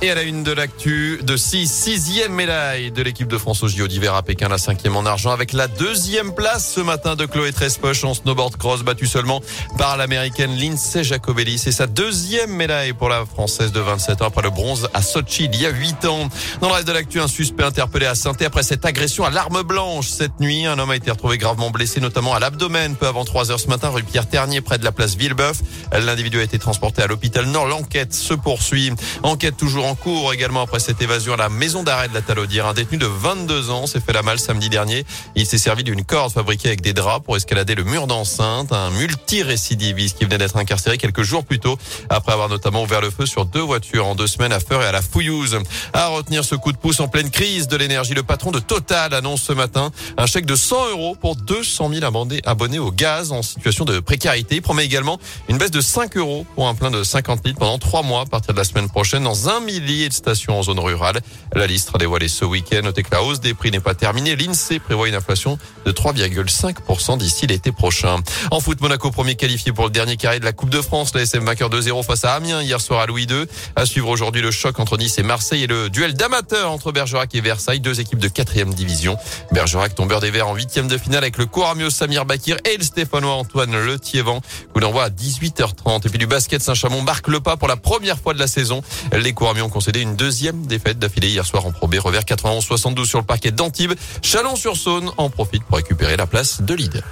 Et à la une de l'actu, de 6, sixième médaille de l'équipe de France au JO d'hiver à Pékin, la cinquième en argent avec la deuxième place ce matin de Chloé Trespoche en snowboard cross battue seulement par l'américaine Lindsay Jacobelli. C'est sa deuxième médaille pour la française de 27 ans après le bronze à Sochi il y a 8 ans. Dans le reste de l'actu, un suspect interpellé à saint après cette agression à l'arme blanche cette nuit. Un homme a été retrouvé gravement blessé, notamment à l'abdomen, peu avant 3 heures ce matin, rue Pierre Ternier, près de la place Villebeuf. L'individu a été transporté à l'hôpital Nord. L'enquête se poursuit. Enquête toujours en cours également après cette évasion à la maison d'arrêt de la Talaudière. Un détenu de 22 ans s'est fait la malle samedi dernier. Il s'est servi d'une corde fabriquée avec des draps pour escalader le mur d'enceinte. Un multirécidiviste qui venait d'être incarcéré quelques jours plus tôt après avoir notamment ouvert le feu sur deux voitures en deux semaines à Feur et à la Fouillouse. À retenir ce coup de pouce en pleine crise de l'énergie, le patron de Total annonce ce matin un chèque de 100 euros pour 200 000 abonnés au gaz en situation de précarité. Il promet également une baisse de 5 euros pour un plein de 50 litres pendant trois mois à partir de la semaine prochaine dans un millier de stations en zone rurale. La liste sera dévoilée ce week-end. Notez que la hausse des prix n'est pas terminée. L'INSEE prévoit une inflation de 3,5% d'ici l'été prochain. En foot, Monaco premier qualifié pour le dernier carré de la Coupe de France. La SM vainqueur 2-0 face à Amiens hier soir à Louis II. À suivre aujourd'hui le choc entre Nice et Marseille et le duel d'amateurs entre Bergerac et Versailles, deux équipes de quatrième division. Bergerac tombeur des Verts en huitième de finale avec le Coramio Samir Bakir et le Stéphanois Antoine Le Tiévan. Coup d'envoi à 18h30. Et puis du basket Saint-Chamond marque le pas pour la première fois de la saison. Les Couramiers ont concédé une deuxième défaite d'affilée hier soir en Pro B, revers 91-72 sur le parquet d'Antibes. Chalon-sur-Saône en profite pour récupérer la place de leader.